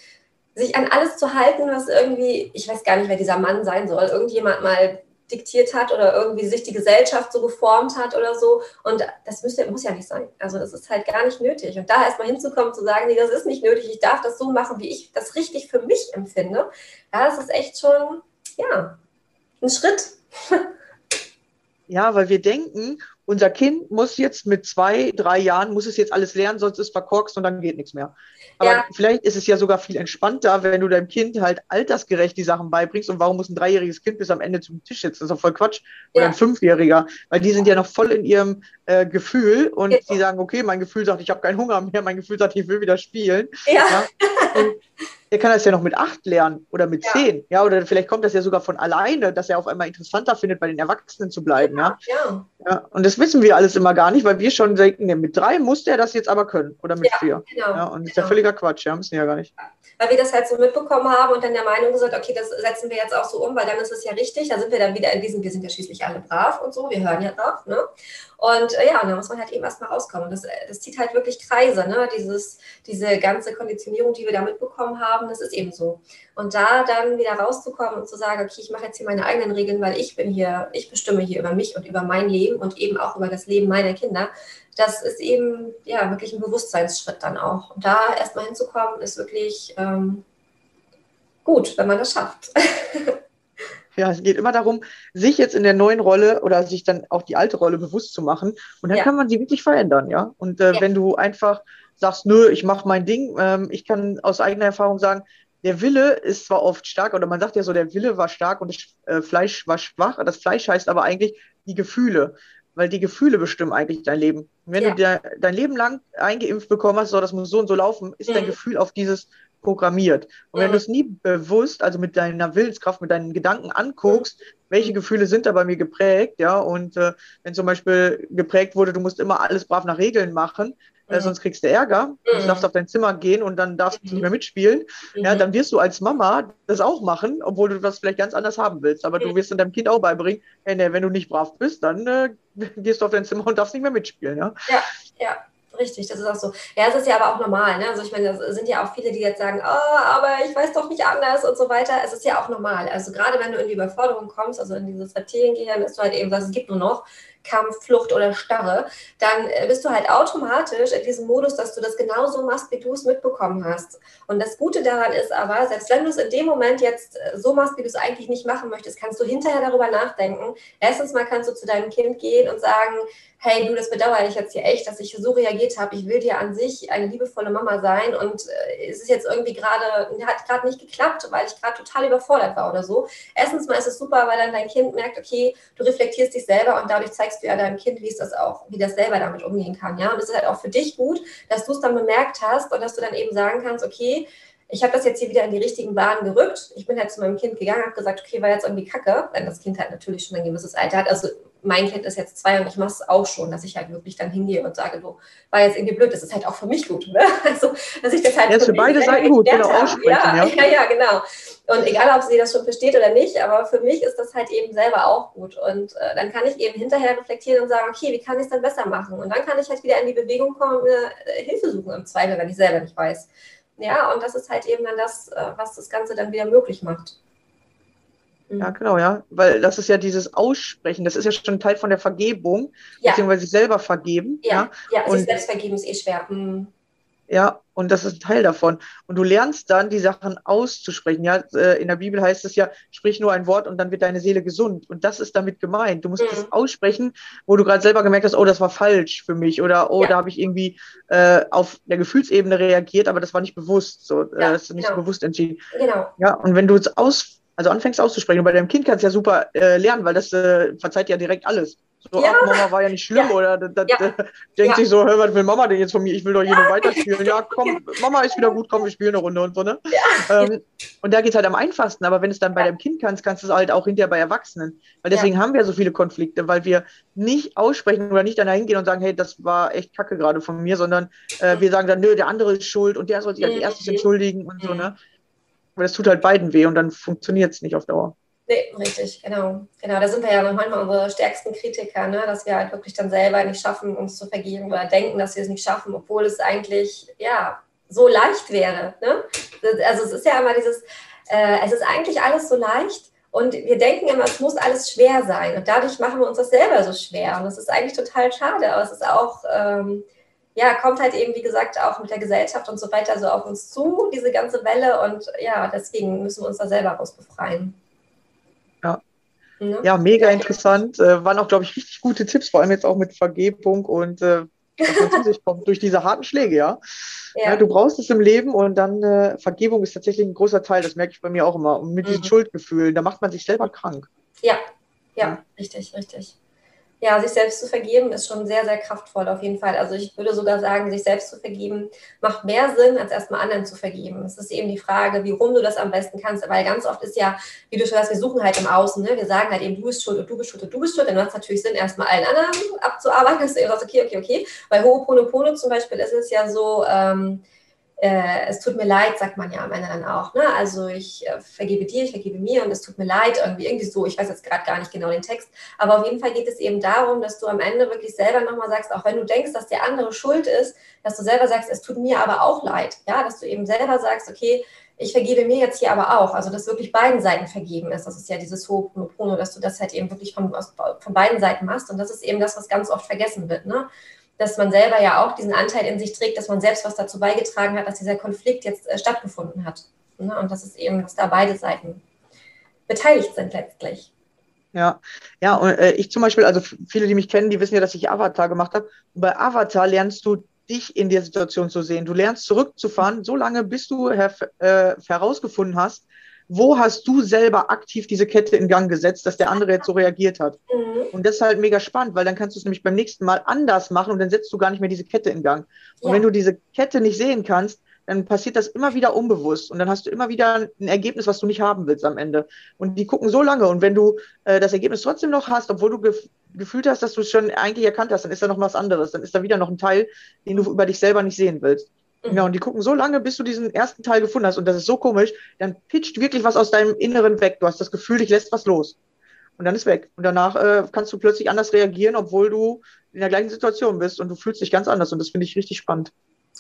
sich an alles zu halten, was irgendwie, ich weiß gar nicht, wer dieser Mann sein soll, irgendjemand mal diktiert hat oder irgendwie sich die Gesellschaft so geformt hat oder so. Und das müsste, muss ja nicht sein. Also das ist halt gar nicht nötig. Und da erstmal hinzukommen, zu sagen, nee, das ist nicht nötig, ich darf das so machen, wie ich das richtig für mich empfinde, ja, das ist echt schon, ja, ein Schritt. <laughs> Ja, weil wir denken, unser Kind muss jetzt mit zwei, drei Jahren, muss es jetzt alles lernen, sonst ist verkorkst und dann geht nichts mehr. Aber ja. vielleicht ist es ja sogar viel entspannter, wenn du deinem Kind halt altersgerecht die Sachen beibringst. Und warum muss ein dreijähriges Kind bis am Ende zum Tisch sitzen? Das ist doch voll Quatsch. Oder ja. ein Fünfjähriger. Weil die sind ja noch voll in ihrem äh, Gefühl und ja. die sagen, okay, mein Gefühl sagt, ich habe keinen Hunger mehr, mein Gefühl sagt, ich will wieder spielen. Ja. <laughs> Und er kann das ja noch mit acht lernen oder mit ja. zehn. Ja, oder vielleicht kommt das ja sogar von alleine, dass er auf einmal interessanter findet, bei den Erwachsenen zu bleiben. Ja, ja. ja. Und das wissen wir alles immer gar nicht, weil wir schon denken, nee, mit drei muss der das jetzt aber können oder mit ja, vier. Genau, ja, und das ist ja genau. völliger Quatsch, ja, müssen ja gar nicht. Weil wir das halt so mitbekommen haben und dann der Meinung gesagt, okay, das setzen wir jetzt auch so um, weil dann ist es ja richtig. Da sind wir dann wieder in diesem, wir sind ja schließlich alle brav und so, wir hören ja drauf. Ne? Und äh, ja, da muss man halt eben erstmal rauskommen. Das, das zieht halt wirklich Kreise, ne? Dieses, diese ganze Konditionierung, die wir da mitbekommen haben, das ist eben so. Und da dann wieder rauszukommen und zu sagen, okay, ich mache jetzt hier meine eigenen Regeln, weil ich bin hier, ich bestimme hier über mich und über mein Leben und eben auch über das Leben meiner Kinder. Das ist eben ja wirklich ein Bewusstseinsschritt dann auch. Und da erstmal hinzukommen, ist wirklich ähm, gut, wenn man das schafft. <laughs> Ja, es geht immer darum, sich jetzt in der neuen Rolle oder sich dann auch die alte Rolle bewusst zu machen. Und dann ja. kann man sie wirklich verändern, ja. Und äh, ja. wenn du einfach sagst, nö, ich mache mein Ding, ähm, ich kann aus eigener Erfahrung sagen, der Wille ist zwar oft stark, oder man sagt ja so, der Wille war stark und das äh, Fleisch war schwach. Das Fleisch heißt aber eigentlich die Gefühle, weil die Gefühle bestimmen eigentlich dein Leben. Und wenn ja. du dir dein Leben lang eingeimpft bekommen hast, so das muss so und so laufen, ist mhm. dein Gefühl auf dieses programmiert. Und wenn du es nie bewusst, also mit deiner Willenskraft, mit deinen Gedanken anguckst, welche Gefühle sind da bei mir geprägt, ja, und äh, wenn zum Beispiel geprägt wurde, du musst immer alles brav nach Regeln machen, äh, mhm. sonst kriegst du Ärger, du mhm. darfst auf dein Zimmer gehen und dann darfst du nicht mehr mitspielen, ja, mhm. dann wirst du als Mama das auch machen, obwohl du das vielleicht ganz anders haben willst. Aber du wirst dann deinem Kind auch beibringen, hey, nee, wenn du nicht brav bist, dann äh, <laughs> gehst du auf dein Zimmer und darfst nicht mehr mitspielen, ja. Ja, ja richtig, das ist auch so. Ja, es ist ja aber auch normal. Ne? Also ich meine, es sind ja auch viele, die jetzt sagen, oh, aber ich weiß doch nicht anders und so weiter. Es ist ja auch normal. Also gerade wenn du in die Überforderung kommst, also in dieses Reptiliengehirn, ist du halt eben, was es gibt nur noch Kampf, Flucht oder Starre, dann äh, bist du halt automatisch in diesem Modus, dass du das genauso machst, wie du es mitbekommen hast. Und das Gute daran ist aber, selbst wenn du es in dem Moment jetzt äh, so machst, wie du es eigentlich nicht machen möchtest, kannst du hinterher darüber nachdenken. Erstens mal kannst du zu deinem Kind gehen und sagen, hey du, das bedauere ich jetzt hier echt, dass ich so reagiert habe. Ich will dir an sich eine liebevolle Mama sein und äh, es ist jetzt irgendwie gerade, hat gerade nicht geklappt, weil ich gerade total überfordert war oder so. Erstens mal ist es super, weil dann dein Kind merkt, okay, du reflektierst dich selber und dadurch zeigst du ja deinem Kind, wie es das auch, wie das selber damit umgehen kann. Ja, und es ist halt auch für dich gut, dass du es dann bemerkt hast und dass du dann eben sagen kannst, okay, ich habe das jetzt hier wieder in die richtigen Bahnen gerückt. Ich bin halt zu meinem Kind gegangen, habe gesagt, okay, war jetzt irgendwie kacke, wenn das Kind halt natürlich schon ein gewisses Alter hat. Also mein Kind ist jetzt zwei und ich mache es auch schon, dass ich halt wirklich dann hingehe und sage, du, war jetzt irgendwie blöd, das ist halt auch für mich gut. Ne? <laughs> Also, dass ich das halt ja, für, für beide Seiten gut, genau, aussprechen. Ja, ja, ja, <laughs> ja, genau. Und egal, ob sie das schon versteht oder nicht, aber für mich ist das halt eben selber auch gut. Und äh, dann kann ich eben hinterher reflektieren und sagen, okay, wie kann ich es dann besser machen? Und dann kann ich halt wieder in die Bewegung kommen und mir äh, Hilfe suchen im Zweifel, wenn ich selber nicht weiß. Ja, und das ist halt eben dann das, äh, was das Ganze dann wieder möglich macht. Ja, mhm. genau, ja. Weil das ist ja dieses Aussprechen, das ist ja schon Teil von der Vergebung, ja. beziehungsweise sich selber vergeben. Ja, ja, ja sich selbst vergeben ist eh schwer. Mhm. Ja, und das ist ein Teil davon. Und du lernst dann, die Sachen auszusprechen. Ja, äh, in der Bibel heißt es ja, sprich nur ein Wort und dann wird deine Seele gesund. Und das ist damit gemeint. Du musst mhm. das aussprechen, wo du gerade selber gemerkt hast, oh, das war falsch für mich oder oh, ja. da habe ich irgendwie äh, auf der Gefühlsebene reagiert, aber das war nicht bewusst. So, äh, ja, das ist nicht genau. so bewusst entschieden. Genau. Ja, und wenn du es aus also anfängst auszusprechen. Und bei deinem Kind kannst du ja super äh, lernen, weil das äh, verzeiht ja direkt alles. So, ja. ach, Mama war ja nicht schlimm ja. oder das, das, ja. denkt sich so, hör, was will Mama denn jetzt von mir? Ich will doch hier nur weiterspielen. Ja, komm, Mama ist wieder gut, komm, wir spielen eine Runde und so, ne? Ähm, und da geht es halt am einfachsten, aber wenn es dann bei deinem Kind kannst, kannst du es halt auch hinterher bei Erwachsenen. Weil deswegen haben wir so viele Konflikte, weil wir nicht aussprechen oder nicht dann hingehen und sagen, hey, das war echt kacke gerade von mir, sondern äh, wir sagen dann, nö, der andere ist schuld und der soll sich als erstes entschuldigen und so, ne? Aber das tut halt beiden weh und dann funktioniert es nicht auf Dauer. Nee, richtig, genau. Genau, da sind wir ja noch manchmal unsere stärksten Kritiker, ne? dass wir halt wirklich dann selber nicht schaffen, uns zu vergeben oder denken, dass wir es nicht schaffen, obwohl es eigentlich, ja, so leicht wäre. Ne? Also es ist ja immer dieses, äh, es ist eigentlich alles so leicht und wir denken immer, es muss alles schwer sein und dadurch machen wir uns das selber so schwer und das ist eigentlich total schade, aber es ist auch... Ähm, ja, kommt halt eben, wie gesagt, auch mit der Gesellschaft und so weiter so auf uns zu, diese ganze Welle. Und ja, deswegen müssen wir uns da selber raus befreien. Ja. Ne? Ja, mega interessant. Äh, waren auch, glaube ich, richtig gute Tipps, vor allem jetzt auch mit Vergebung und äh, was man zu sich <laughs> kommt durch diese harten Schläge, ja? ja. ja. du brauchst es im Leben und dann äh, Vergebung ist tatsächlich ein großer Teil, das merke ich bei mir auch immer. Und mit mhm. diesen Schuldgefühlen, da macht man sich selber krank. Ja, ja, ja. richtig, richtig ja, sich selbst zu vergeben ist schon sehr, sehr kraftvoll auf jeden Fall. Also ich würde sogar sagen, sich selbst zu vergeben macht mehr Sinn, als erstmal anderen zu vergeben. Es ist eben die Frage, wie rum du das am besten kannst. Weil ganz oft ist ja, wie du schon sagst, wir suchen halt im Außen. Ne? Wir sagen halt eben, du bist schuld und du bist schuld und du bist schuld. Dann macht es natürlich Sinn, erstmal allen anderen abzuarbeiten, <laughs> dass du eben sagst, okay, okay, okay. Bei Ho'oponopono zum Beispiel ist es ja so, ähm, äh, es tut mir leid, sagt man ja am Ende dann auch. Ne? Also ich äh, vergebe dir, ich vergebe mir und es tut mir leid, irgendwie, irgendwie so. Ich weiß jetzt gerade gar nicht genau den Text, aber auf jeden Fall geht es eben darum, dass du am Ende wirklich selber nochmal sagst, auch wenn du denkst, dass der andere schuld ist, dass du selber sagst, es tut mir aber auch leid. Ja, dass du eben selber sagst, okay, ich vergebe mir jetzt hier aber auch. Also, dass wirklich beiden Seiten vergeben ist. Das ist ja dieses Ho'oponopono, dass du das halt eben wirklich von, von beiden Seiten machst. Und das ist eben das, was ganz oft vergessen wird. Ne? Dass man selber ja auch diesen Anteil in sich trägt, dass man selbst was dazu beigetragen hat, dass dieser Konflikt jetzt äh, stattgefunden hat. Ne? Und das ist eben, dass da beide Seiten beteiligt sind letztlich. Ja, ja, und äh, ich zum Beispiel, also viele, die mich kennen, die wissen ja, dass ich Avatar gemacht habe. Und bei Avatar lernst du dich in der Situation zu sehen. Du lernst zurückzufahren, so lange, bis du äh, herausgefunden hast, wo hast du selber aktiv diese Kette in Gang gesetzt, dass der andere jetzt so reagiert hat? Mhm. Und das ist halt mega spannend, weil dann kannst du es nämlich beim nächsten Mal anders machen und dann setzt du gar nicht mehr diese Kette in Gang. Und ja. wenn du diese Kette nicht sehen kannst, dann passiert das immer wieder unbewusst und dann hast du immer wieder ein Ergebnis, was du nicht haben willst am Ende. Und die gucken so lange und wenn du äh, das Ergebnis trotzdem noch hast, obwohl du gef gefühlt hast, dass du es schon eigentlich erkannt hast, dann ist da noch was anderes, dann ist da wieder noch ein Teil, den du über dich selber nicht sehen willst. Mhm. Ja, und die gucken so lange, bis du diesen ersten Teil gefunden hast. Und das ist so komisch. Dann pitcht wirklich was aus deinem Inneren weg. Du hast das Gefühl, dich lässt was los. Und dann ist weg. Und danach äh, kannst du plötzlich anders reagieren, obwohl du in der gleichen Situation bist und du fühlst dich ganz anders. Und das finde ich richtig spannend.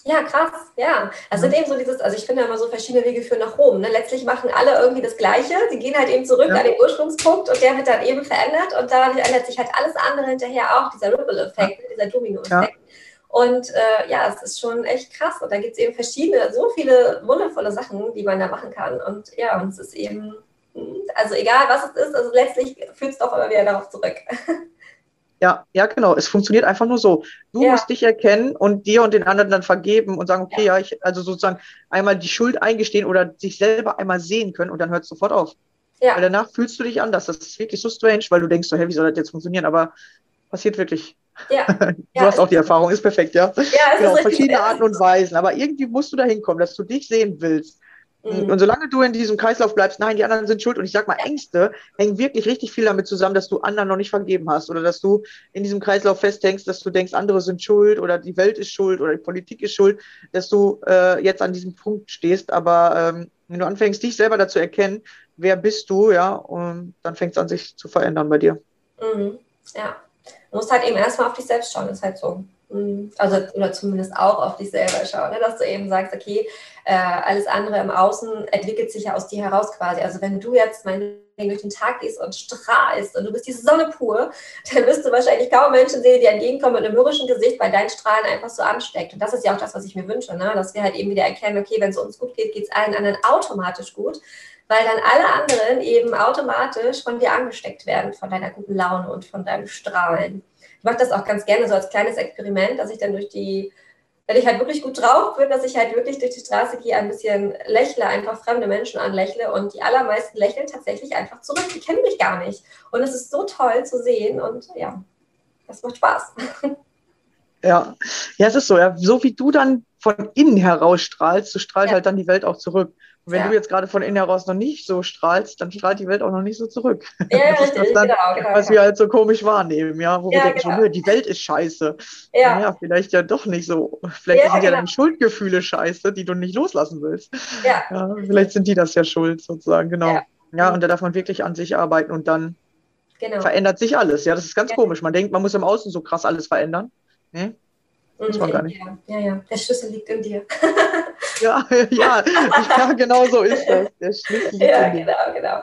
Ja, krass, ja. Also ja. eben so dieses, also ich finde immer so verschiedene Wege führen nach Rom. Ne? Letztlich machen alle irgendwie das Gleiche. Sie gehen halt eben zurück ja. an den Ursprungspunkt und der wird dann eben verändert und dadurch ändert sich halt alles andere hinterher auch, dieser Ripple-Effekt, ja. dieser Domino-Effekt. Und äh, ja, es ist schon echt krass. Und da gibt es eben verschiedene, so viele wundervolle Sachen, die man da machen kann. Und ja, und es ist eben, also egal was es ist, also letztlich führt es doch immer wieder darauf zurück. <laughs> Ja, ja, genau. Es funktioniert einfach nur so. Du ja. musst dich erkennen und dir und den anderen dann vergeben und sagen, okay, ja, ja ich, also sozusagen einmal die Schuld eingestehen oder sich selber einmal sehen können und dann hört es sofort auf. Ja. Weil danach fühlst du dich anders. Das ist wirklich so strange, weil du denkst so, hey, wie soll das jetzt funktionieren? Aber passiert wirklich. Ja. <laughs> du ja, hast auch die Erfahrung, ist perfekt, ja. Ja, genau, verschiedene Arten und Weisen. Aber irgendwie musst du da hinkommen, dass du dich sehen willst. Mhm. Und solange du in diesem Kreislauf bleibst, nein, die anderen sind schuld. Und ich sag mal, Ängste hängen wirklich richtig viel damit zusammen, dass du anderen noch nicht vergeben hast oder dass du in diesem Kreislauf festhängst, dass du denkst, andere sind schuld oder die Welt ist schuld oder die Politik ist schuld, dass du äh, jetzt an diesem Punkt stehst. Aber ähm, wenn du anfängst, dich selber dazu erkennen, wer bist du, ja, und dann fängt es an, sich zu verändern bei dir. Mhm. Ja. Du musst halt eben erstmal auf dich selbst schauen, ist halt so. Mhm. Also, oder zumindest auch auf dich selber schauen, ne? dass du eben sagst, okay, äh, alles andere im Außen entwickelt sich ja aus dir heraus quasi. Also, wenn du jetzt mein durch den Tag gehst und strahlst und du bist die Sonne pur, <laughs> dann wirst du wahrscheinlich kaum Menschen sehen, die entgegenkommen mit einem mürrischen Gesicht, weil dein Strahlen einfach so ansteckt. Und das ist ja auch das, was ich mir wünsche, ne? dass wir halt eben wieder erkennen, okay, wenn es uns gut geht, geht es allen anderen automatisch gut, weil dann alle anderen eben automatisch von dir angesteckt werden, von deiner guten Laune und von deinem Strahlen ich mache das auch ganz gerne so als kleines Experiment, dass ich dann durch die, wenn ich halt wirklich gut drauf bin, dass ich halt wirklich durch die Straße gehe, ein bisschen lächle, einfach fremde Menschen anlächle und die allermeisten lächeln tatsächlich einfach zurück. Die kennen mich gar nicht. Und es ist so toll zu sehen und ja, das macht Spaß. <laughs> Ja, ja, es ist so. Ja. So wie du dann von innen heraus strahlst, so strahlt ja. halt dann die Welt auch zurück. Wenn ja. du jetzt gerade von innen heraus noch nicht so strahlst, dann strahlt die Welt auch noch nicht so zurück. Ja, <laughs> das richtig, dann, genau, genau, was wir halt so komisch wahrnehmen, ja, wo ja, wir denken, genau. die Welt ist scheiße. Ja. Naja, vielleicht ja doch nicht so. Vielleicht sind ja genau. deine Schuldgefühle scheiße, die du nicht loslassen willst. Ja. ja. Vielleicht sind die das ja schuld, sozusagen, genau. Ja, ja und da darf man wirklich an sich arbeiten und dann genau. verändert sich alles. Ja, das ist ganz komisch. Man denkt, man muss im Außen so krass alles verändern. Nee, muss man gar nicht. Ja, ja, der Schlüssel liegt in dir. ja, <laughs> ja, ja, genau so ist das. Der Schlüssel <laughs> liegt ja, in dir. Genau, genau.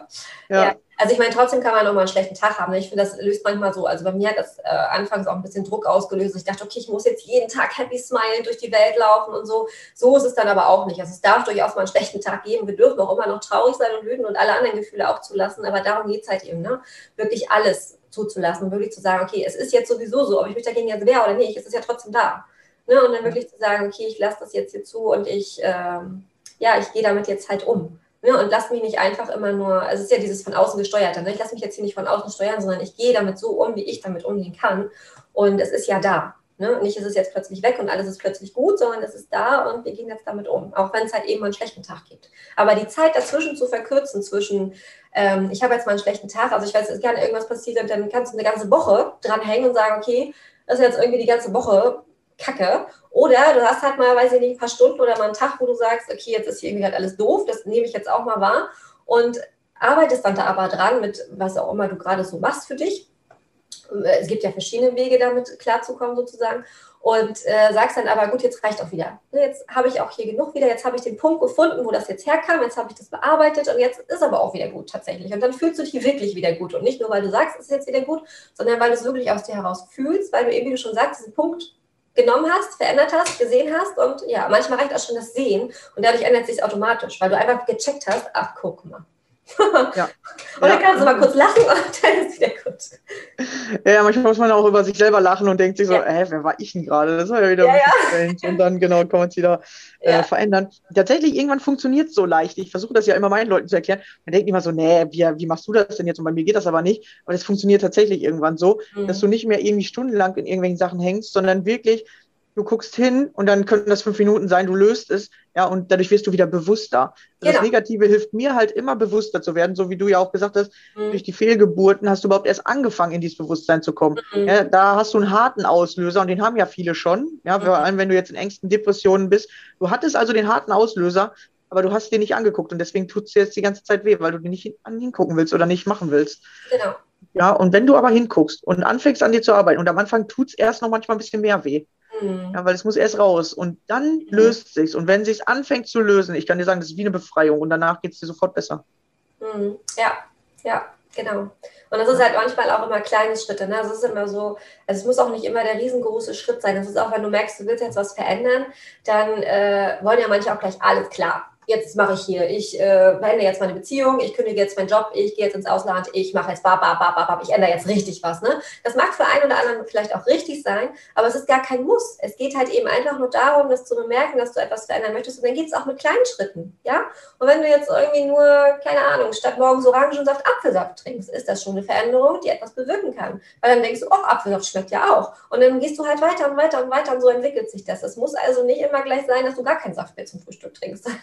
Ja. ja. Also ich meine, trotzdem kann man auch mal einen schlechten Tag haben. Ne? Ich finde, das löst manchmal so. Also bei mir hat das äh, anfangs auch ein bisschen Druck ausgelöst. Ich dachte, okay, ich muss jetzt jeden Tag happy smilen durch die Welt laufen und so. So ist es dann aber auch nicht. Also es darf durchaus mal einen schlechten Tag geben. Wir dürfen auch immer noch traurig sein und wütend und alle anderen Gefühle auch zulassen. Aber darum geht es halt eben, ne? Wirklich alles zuzulassen, wirklich zu sagen, okay, es ist jetzt sowieso so, ob ich mich dagegen jetzt wehre oder nicht, es ist ja trotzdem da. Ne? Und dann wirklich zu sagen, okay, ich lasse das jetzt hier zu und ich, ähm, ja, ich gehe damit jetzt halt um. Ne? Und lass mich nicht einfach immer nur, also es ist ja dieses von außen gesteuerte, ne? ich lasse mich jetzt hier nicht von außen steuern, sondern ich gehe damit so um, wie ich damit umgehen kann. Und es ist ja da. Ne? Nicht ist es jetzt plötzlich weg und alles ist plötzlich gut, sondern es ist da und wir gehen jetzt damit um, auch wenn es halt eben mal einen schlechten Tag gibt. Aber die Zeit dazwischen zu verkürzen, zwischen ähm, ich habe jetzt mal einen schlechten Tag, also ich weiß, es kann irgendwas passieren und dann kannst du eine ganze Woche dranhängen und sagen, okay, das ist jetzt irgendwie die ganze Woche Kacke. Oder du hast halt mal, weiß ich nicht, ein paar Stunden oder mal einen Tag, wo du sagst, okay, jetzt ist hier irgendwie halt alles doof, das nehme ich jetzt auch mal wahr und arbeitest dann da aber dran mit was auch immer du gerade so machst für dich. Es gibt ja verschiedene Wege, damit klarzukommen sozusagen. Und äh, sagst dann aber, gut, jetzt reicht auch wieder. Ne, jetzt habe ich auch hier genug wieder, jetzt habe ich den Punkt gefunden, wo das jetzt herkam, jetzt habe ich das bearbeitet und jetzt ist aber auch wieder gut tatsächlich. Und dann fühlst du dich wirklich wieder gut. Und nicht nur, weil du sagst, es ist jetzt wieder gut, sondern weil du es wirklich aus dir heraus fühlst, weil du eben, wie du schon sagst, diesen Punkt genommen hast, verändert hast, gesehen hast und ja, manchmal reicht auch schon das Sehen und dadurch ändert sich automatisch, weil du einfach gecheckt hast, ach guck mal, ja. <laughs> Und dann kannst du mal kurz lachen und <laughs> dann ist wieder gut. Ja, manchmal muss man auch über sich selber lachen und denkt sich so, ja. hä, wer war ich denn gerade? Das war ja wieder ja, ein bisschen Und dann genau kann man es wieder äh, verändern. Tatsächlich, irgendwann funktioniert es so leicht. Ich versuche das ja immer meinen Leuten zu erklären. Man denkt immer so, nee, wie, wie machst du das denn jetzt? Und bei mir geht das aber nicht. Aber es funktioniert tatsächlich irgendwann so, mhm. dass du nicht mehr irgendwie stundenlang in irgendwelchen Sachen hängst, sondern wirklich du guckst hin und dann könnten das fünf Minuten sein, du löst es, ja, und dadurch wirst du wieder bewusster. Genau. Das Negative hilft mir halt immer bewusster zu werden, so wie du ja auch gesagt hast, mhm. durch die Fehlgeburten hast du überhaupt erst angefangen, in dieses Bewusstsein zu kommen. Mhm. Ja, da hast du einen harten Auslöser und den haben ja viele schon, ja, mhm. vor allem wenn du jetzt in Ängsten, Depressionen bist. Du hattest also den harten Auslöser, aber du hast den nicht angeguckt und deswegen tut es dir jetzt die ganze Zeit weh, weil du den nicht hingucken willst oder nicht machen willst. Genau. Ja, und wenn du aber hinguckst und anfängst an dir zu arbeiten und am Anfang tut es erst noch manchmal ein bisschen mehr weh. Mhm. Ja, weil es muss erst raus und dann mhm. löst sich's. Und wenn sich's anfängt zu lösen, ich kann dir sagen, das ist wie eine Befreiung und danach geht es dir sofort besser. Mhm. Ja, ja, genau. Und das ist halt manchmal auch immer kleine Schritte. Ne? Also es ist immer so, also es muss auch nicht immer der riesengroße Schritt sein. Das ist auch, wenn du merkst, du willst jetzt was verändern, dann äh, wollen ja manche auch gleich alles klar jetzt mache ich hier, ich äh, beende jetzt meine Beziehung, ich kündige jetzt meinen Job, ich gehe jetzt ins Ausland, ich mache jetzt bab, bab, bab, bab, ich ändere jetzt richtig was. Ne? Das mag für einen oder anderen vielleicht auch richtig sein, aber es ist gar kein Muss. Es geht halt eben einfach nur darum, das zu bemerken, dass du etwas verändern möchtest und dann geht es auch mit kleinen Schritten. Ja? Und wenn du jetzt irgendwie nur, keine Ahnung, statt morgens Orangensaft Apfelsaft trinkst, ist das schon eine Veränderung, die etwas bewirken kann. Weil dann denkst du, oh, Apfelsaft schmeckt ja auch. Und dann gehst du halt weiter und weiter und weiter und so entwickelt sich das. Es muss also nicht immer gleich sein, dass du gar keinen Saft mehr zum Frühstück trinkst. <laughs>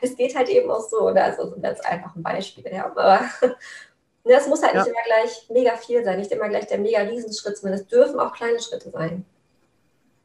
es geht halt eben auch so. Ne? Also sind jetzt einfach ein Beispiel. Ja. Aber <laughs> ne, es muss halt ja. nicht immer gleich mega viel sein, nicht immer gleich der mega Riesenschritt, sondern es dürfen auch kleine Schritte sein.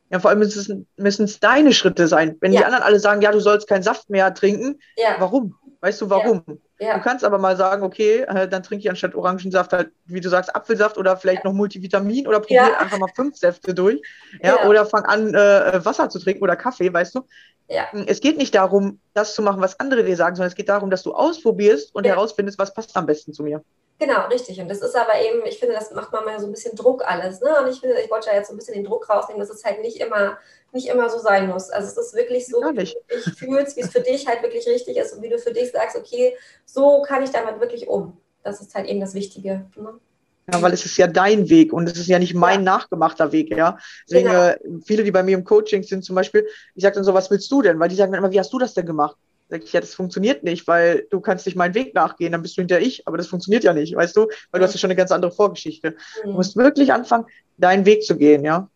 Ja, vor allem müssen es deine Schritte sein. Wenn ja. die anderen alle sagen, ja, du sollst keinen Saft mehr trinken, ja. warum? Weißt du warum? Ja. Du kannst aber mal sagen, okay, äh, dann trinke ich anstatt Orangensaft halt, wie du sagst, Apfelsaft oder vielleicht noch Multivitamin oder probiere einfach mal fünf Säfte durch. Ja, ja. Oder fang an, äh, Wasser zu trinken oder Kaffee, weißt du? Ja. Es geht nicht darum, das zu machen, was andere dir sagen, sondern es geht darum, dass du ausprobierst und herausfindest, was passt am besten zu mir. Genau, richtig. Und das ist aber eben, ich finde, das macht man mal so ein bisschen Druck alles. Ne? Und ich finde, ich wollte ja jetzt so ein bisschen den Druck rausnehmen, dass es halt nicht immer, nicht immer so sein muss. Also es ist wirklich so, wie du dich fühlst, wie es für dich halt wirklich richtig ist und wie du für dich sagst, okay, so kann ich damit wirklich um. Das ist halt eben das Wichtige. Ne? Ja, weil es ist ja dein Weg und es ist ja nicht mein ja. nachgemachter Weg, ja. Deswegen, genau. äh, viele, die bei mir im Coaching sind zum Beispiel, ich sage dann so, was willst du denn? Weil die sagen dann immer, wie hast du das denn gemacht? Sag ich, ja, das funktioniert nicht, weil du kannst nicht meinen Weg nachgehen, dann bist du hinter ich, aber das funktioniert ja nicht, weißt du? Weil du hast ja schon eine ganz andere Vorgeschichte. Mhm. Du musst wirklich anfangen, deinen Weg zu gehen, ja.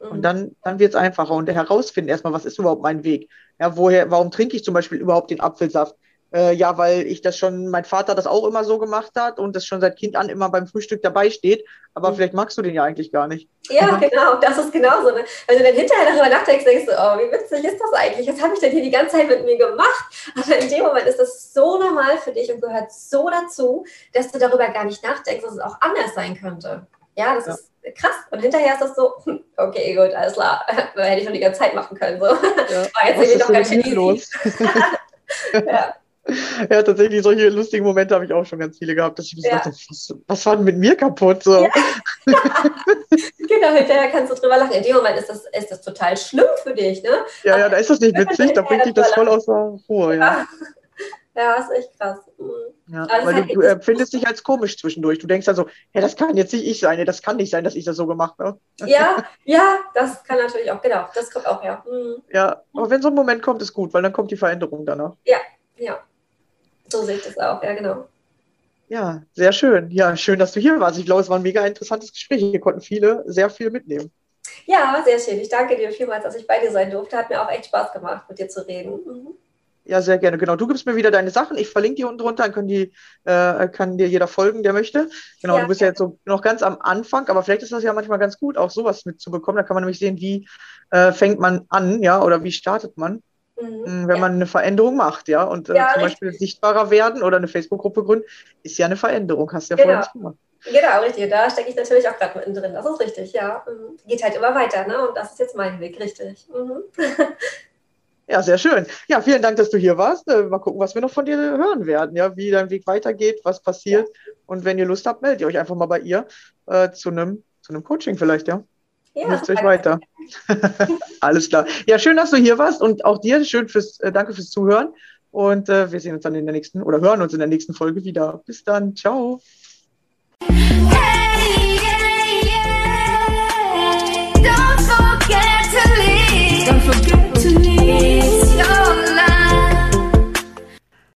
Mhm. Und dann, dann wird es einfacher und herausfinden erstmal, was ist überhaupt mein Weg? Ja, woher, warum trinke ich zum Beispiel überhaupt den Apfelsaft? Äh, ja, weil ich das schon, mein Vater das auch immer so gemacht hat und das schon seit Kind an immer beim Frühstück dabei steht. Aber mhm. vielleicht magst du den ja eigentlich gar nicht. Ja, genau, das ist genauso. Ne? Wenn du dann hinterher darüber nachdenkst, denkst du, oh, wie witzig ist das eigentlich? Was habe ich denn hier die ganze Zeit mit mir gemacht? Aber in dem Moment ist das so normal für dich und gehört so dazu, dass du darüber gar nicht nachdenkst, dass es auch anders sein könnte. Ja, das ja. ist krass. Und hinterher ist das so, hm, okay, gut, alles klar. <laughs> Hätte ich schon die ganze Zeit machen können. So. Ja. War jetzt irgendwie doch ganz schön los. <laughs> ja. <laughs> Ja, tatsächlich, solche lustigen Momente habe ich auch schon ganz viele gehabt, dass ich mir ja. dachte, was, was war denn mit mir kaputt? So. Ja. <laughs> genau, hinterher kannst du drüber lachen. In dem Moment ist das, ist das total schlimm für dich, ne? Ja, Aber ja, da ist das nicht witzig, da bringt dich das voll aus der Ruhe, ja. Ja, ist echt krass. Mhm. Ja, weil halt du, empfindest dich als komisch zwischendurch. Du denkst also, ja, das kann jetzt nicht ich sein, das kann nicht sein, dass ich das so gemacht habe. <laughs> Ja, ja, das kann natürlich auch, genau, das kommt auch, ja. Mhm. Ja, aber wenn so ein Moment kommt, ist gut, weil dann kommt die Veränderung danach. Ja, ja. So sehe ich das auch, ja, genau. Ja, sehr schön. Ja, schön, dass du hier warst. Ich glaube, es war ein mega interessantes Gespräch. Hier konnten viele sehr viel mitnehmen. Ja, sehr schön. Ich danke dir vielmals, dass ich bei dir sein durfte. Hat mir auch echt Spaß gemacht, mit dir zu reden. Mhm. Ja, sehr gerne. Genau. Du gibst mir wieder deine Sachen. Ich verlinke die unten drunter, dann können die, äh, kann dir jeder folgen, der möchte. Genau. Ja, du bist ja jetzt so noch ganz am Anfang, aber vielleicht ist das ja manchmal ganz gut, auch sowas mitzubekommen. Da kann man nämlich sehen, wie äh, fängt man an, ja, oder wie startet man. Mhm. Hm, wenn ja. man eine Veränderung macht, ja. Und äh, ja, zum Beispiel sichtbarer werden oder eine Facebook-Gruppe gründen, ist ja eine Veränderung, hast du ja genau. vorher nicht gemacht. Genau, richtig. Da stecke ich natürlich auch gerade mittendrin. Das ist richtig, ja. Mhm. Geht halt immer weiter, ne? Und das ist jetzt mein Weg, richtig. Mhm. <laughs> Ja, sehr schön. Ja, vielen Dank, dass du hier warst. Äh, mal gucken, was wir noch von dir hören werden, ja, wie dein Weg weitergeht, was passiert. Ja. Und wenn ihr Lust habt, meldet ihr euch einfach mal bei ihr äh, zu einem zu einem Coaching vielleicht, ja. Ja, Hilft euch weiter. <laughs> Alles klar. Ja, schön, dass du hier warst und auch dir schön fürs, äh, danke fürs Zuhören. Und äh, wir sehen uns dann in der nächsten oder hören uns in der nächsten Folge wieder. Bis dann. Ciao. Hey.